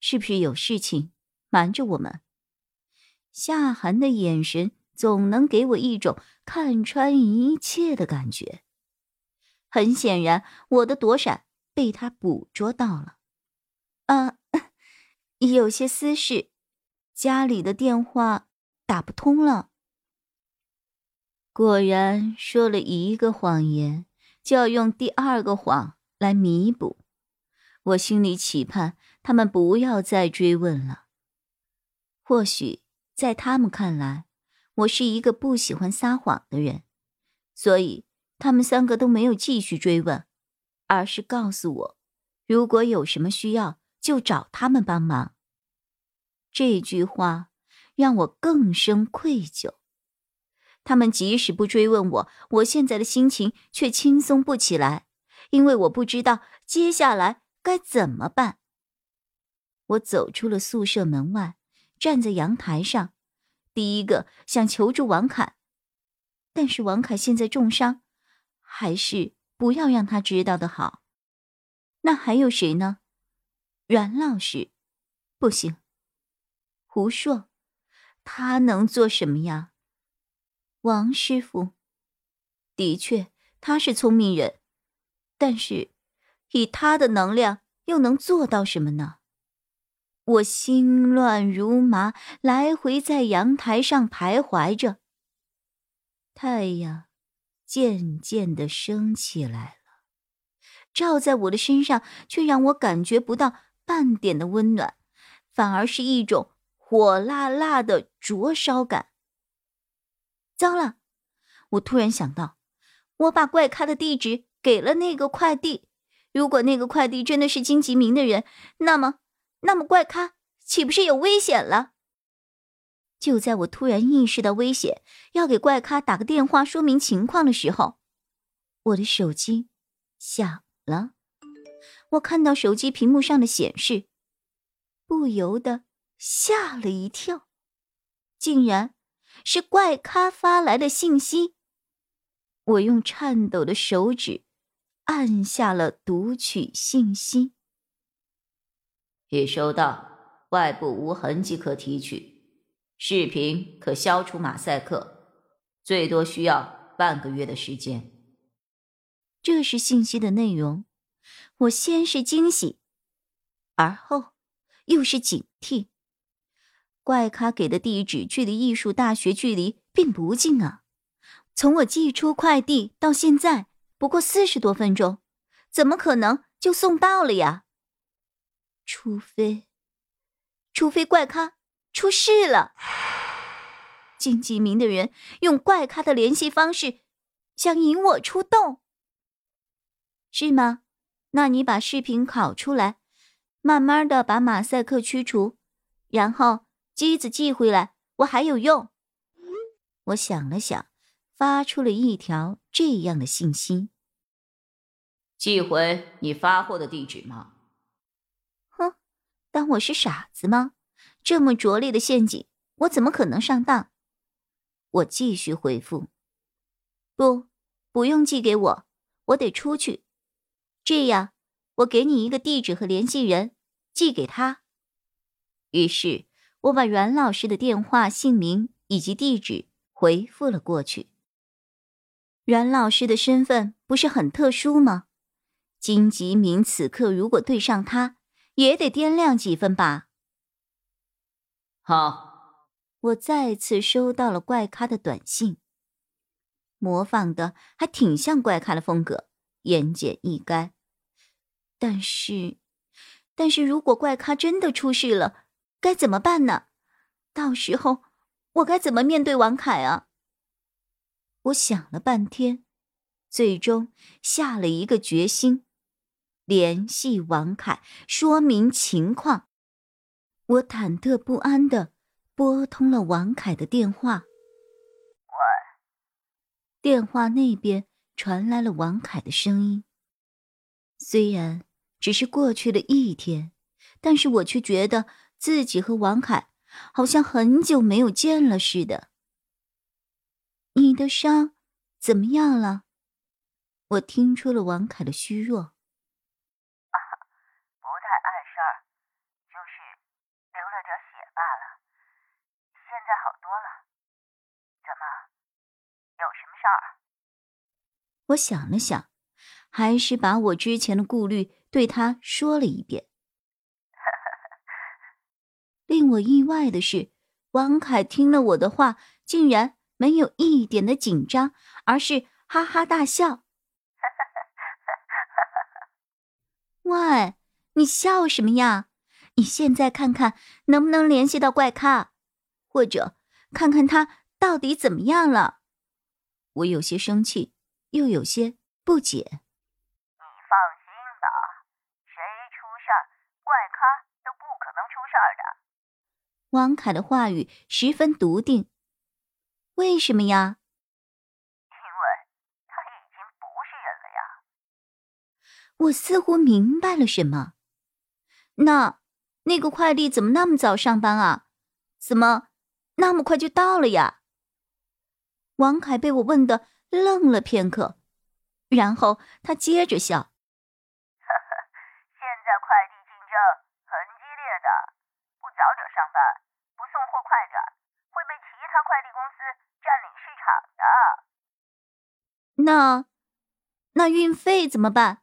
是不是有事情瞒着我们？夏寒的眼神总能给我一种看穿一切的感觉。很显然，我的躲闪被他捕捉到了。啊，有些私事，家里的电话打不通了。果然，说了一个谎言，就要用第二个谎来弥补。我心里期盼。他们不要再追问了。或许在他们看来，我是一个不喜欢撒谎的人，所以他们三个都没有继续追问，而是告诉我，如果有什么需要，就找他们帮忙。这句话让我更生愧疚。他们即使不追问我，我现在的心情却轻松不起来，因为我不知道接下来该怎么办。我走出了宿舍门外，站在阳台上，第一个想求助王凯，但是王凯现在重伤，还是不要让他知道的好。那还有谁呢？阮老师，不行。胡硕，他能做什么呀？王师傅，的确他是聪明人，但是以他的能量，又能做到什么呢？我心乱如麻，来回在阳台上徘徊着。太阳渐渐的升起来了，照在我的身上，却让我感觉不到半点的温暖，反而是一种火辣辣的灼烧感。糟了！我突然想到，我把怪咖的地址给了那个快递，如果那个快递真的是金吉明的人，那么……那么怪咖岂不是有危险了？就在我突然意识到危险，要给怪咖打个电话说明情况的时候，我的手机响了。我看到手机屏幕上的显示，不由得吓了一跳，竟然是怪咖发来的信息。我用颤抖的手指按下了读取信息。已收到，外部无痕迹可提取，视频可消除马赛克，最多需要半个月的时间。这是信息的内容。我先是惊喜，而后又是警惕。怪咖给的地址距离艺术大学距离并不近啊！从我寄出快递到现在不过四十多分钟，怎么可能就送到了呀？除非，除非怪咖出事了，金吉明的人用怪咖的联系方式，想引我出动，是吗？那你把视频拷出来，慢慢的把马赛克驱除，然后机子寄回来，我还有用。我想了想，发出了一条这样的信息：寄回你发货的地址吗？当我是傻子吗？这么拙劣的陷阱，我怎么可能上当？我继续回复：“不，不用寄给我，我得出去。这样，我给你一个地址和联系人，寄给他。”于是，我把阮老师的电话、姓名以及地址回复了过去。阮老师的身份不是很特殊吗？金吉明此刻如果对上他。也得掂量几分吧。好，我再次收到了怪咖的短信，模仿的还挺像怪咖的风格，言简意赅。但是，但是如果怪咖真的出事了，该怎么办呢？到时候我该怎么面对王凯啊？我想了半天，最终下了一个决心。联系王凯，说明情况。我忐忑不安的拨通了王凯的电话。喂，电话那边传来了王凯的声音。虽然只是过去了一天，但是我却觉得自己和王凯好像很久没有见了似的。你的伤怎么样了？我听出了王凯的虚弱。不太碍事儿，就是流了点血罢了。现现在好多了。怎么，有什么事儿？我想了想，还是把我之前的顾虑对他说了一遍。令我意外的是，王凯听了我的话，竟然没有一点的紧张，而是哈哈大笑。喂，你笑什么呀？你现在看看能不能联系到怪咖，或者看看他到底怎么样了。我有些生气，又有些不解。你放心吧，谁出事儿，怪咖都不可能出事儿的。王凯的话语十分笃定。为什么呀？我似乎明白了什么，那那个快递怎么那么早上班啊？怎么那么快就到了呀？王凯被我问的愣了片刻，然后他接着笑：“ 现在快递竞争很激烈的，不早点上班，不送货快点，会被其他快递公司占领市场的。那那运费怎么办？”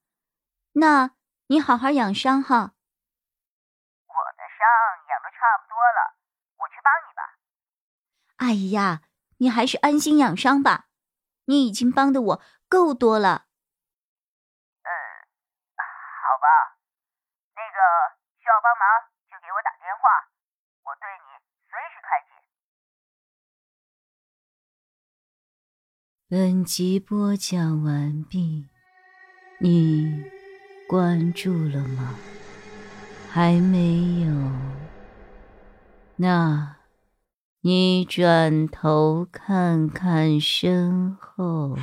那你好好养伤哈。我的伤养的差不多了，我去帮你吧。哎呀，你还是安心养伤吧，你已经帮的我够多了。嗯，好吧，那个需要帮忙就给我打电话，我对你随时开机。本集播讲完毕，你关注了吗？还没有？那，你转头看看身后。